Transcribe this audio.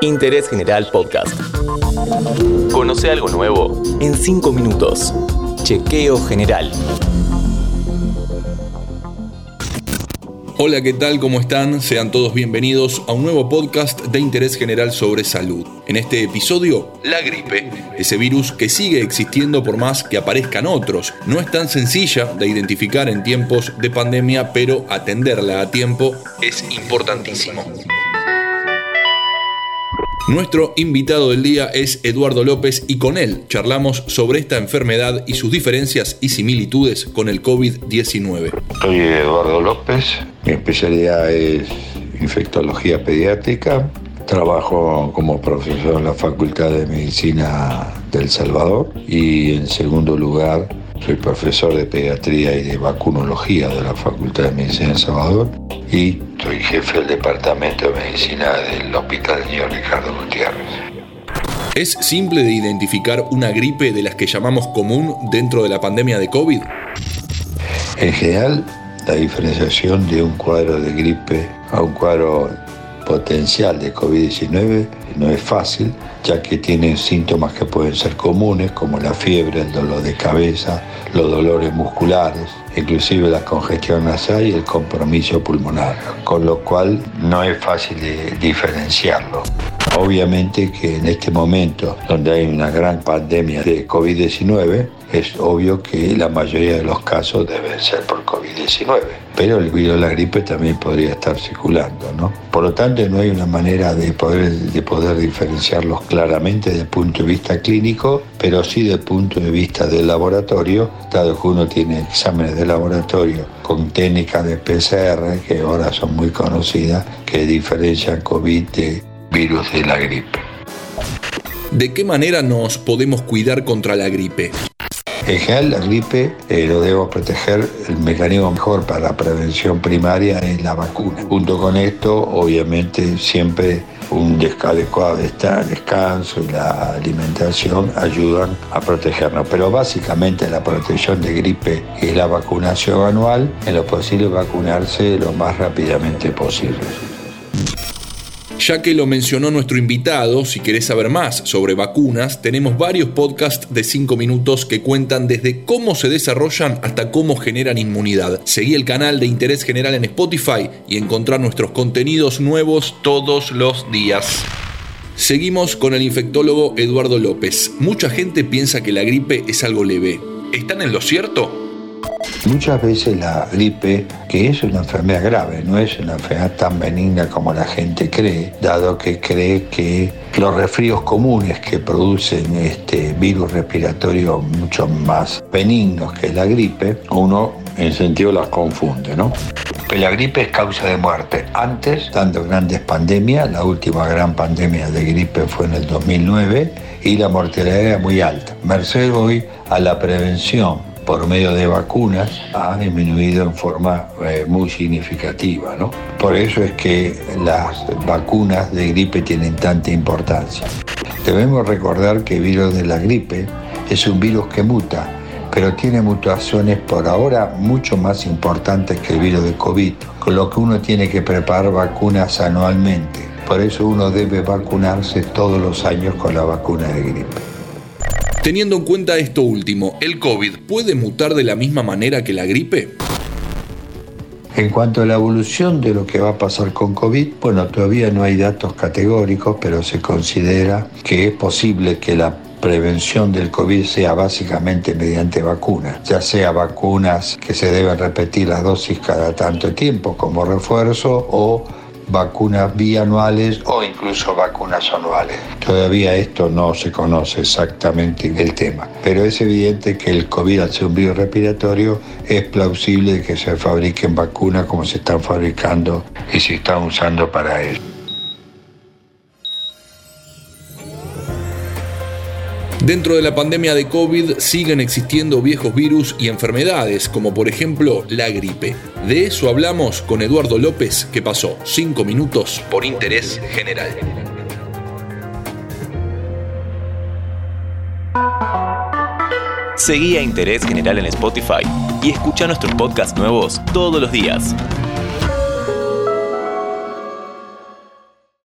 Interés General Podcast. Conoce algo nuevo en 5 minutos. Chequeo General. Hola, ¿qué tal? ¿Cómo están? Sean todos bienvenidos a un nuevo podcast de interés general sobre salud. En este episodio, la gripe, ese virus que sigue existiendo por más que aparezcan otros. No es tan sencilla de identificar en tiempos de pandemia, pero atenderla a tiempo es importantísimo. Nuestro invitado del día es Eduardo López y con él charlamos sobre esta enfermedad y sus diferencias y similitudes con el COVID-19. Soy Eduardo López, mi especialidad es infectología pediátrica. Trabajo como profesor en la Facultad de Medicina del Salvador y en segundo lugar soy profesor de pediatría y de vacunología de la Facultad de Medicina del Salvador y soy jefe del Departamento de Medicina del Hospital Niño Ricardo Gutiérrez. ¿Es simple de identificar una gripe de las que llamamos común dentro de la pandemia de COVID? En general, la diferenciación de un cuadro de gripe a un cuadro potencial de COVID-19 no es fácil, ya que tienen síntomas que pueden ser comunes, como la fiebre, el dolor de cabeza, los dolores musculares, inclusive la congestión nasal y el compromiso pulmonar, con lo cual no es fácil de diferenciarlo. Obviamente que en este momento, donde hay una gran pandemia de COVID-19, es obvio que la mayoría de los casos deben ser por COVID-19, pero el virus de la gripe también podría estar circulando, ¿no? Por lo tanto, no hay una manera de poder, de poder diferenciarlos claramente desde el punto de vista clínico, pero sí desde el punto de vista del laboratorio, dado que uno tiene exámenes de laboratorio con técnicas de PCR, que ahora son muy conocidas, que diferencian COVID de virus de la gripe. ¿De qué manera nos podemos cuidar contra la gripe? En general, la gripe eh, lo debemos proteger. El mecanismo mejor para la prevención primaria es la vacuna. Junto con esto, obviamente, siempre un adecuado descanso y la alimentación ayudan a protegernos. Pero básicamente la protección de gripe es la vacunación anual. En lo posible, vacunarse lo más rápidamente posible. Ya que lo mencionó nuestro invitado, si querés saber más sobre vacunas, tenemos varios podcasts de 5 minutos que cuentan desde cómo se desarrollan hasta cómo generan inmunidad. Seguí el canal de Interés General en Spotify y encontrar nuestros contenidos nuevos todos los días. Seguimos con el infectólogo Eduardo López. Mucha gente piensa que la gripe es algo leve. ¿Están en lo cierto? Muchas veces la gripe, que es una enfermedad grave, no es una enfermedad tan benigna como la gente cree, dado que cree que los resfríos comunes que producen este virus respiratorio mucho más benignos que la gripe, uno en sentido las confunde, ¿no? la gripe es causa de muerte. Antes, dando grandes pandemias, la última gran pandemia de gripe fue en el 2009 y la mortalidad era muy alta. Merced hoy a la prevención por medio de vacunas ha disminuido en forma eh, muy significativa. ¿no? Por eso es que las vacunas de gripe tienen tanta importancia. Debemos recordar que el virus de la gripe es un virus que muta, pero tiene mutaciones por ahora mucho más importantes que el virus de COVID, con lo que uno tiene que preparar vacunas anualmente. Por eso uno debe vacunarse todos los años con la vacuna de gripe. Teniendo en cuenta esto último, ¿el COVID puede mutar de la misma manera que la gripe? En cuanto a la evolución de lo que va a pasar con COVID, bueno, todavía no hay datos categóricos, pero se considera que es posible que la prevención del COVID sea básicamente mediante vacunas, ya sea vacunas que se deben repetir las dosis cada tanto tiempo como refuerzo o vacunas bianuales o incluso vacunas anuales. Todavía esto no se conoce exactamente el tema, pero es evidente que el COVID al ser un virus respiratorio es plausible que se fabriquen vacunas como se están fabricando y se están usando para ello. Dentro de la pandemia de COVID siguen existiendo viejos virus y enfermedades, como por ejemplo la gripe. De eso hablamos con Eduardo López, que pasó 5 minutos por interés general. Seguí a Interés General en Spotify y escucha nuestros podcasts nuevos todos los días.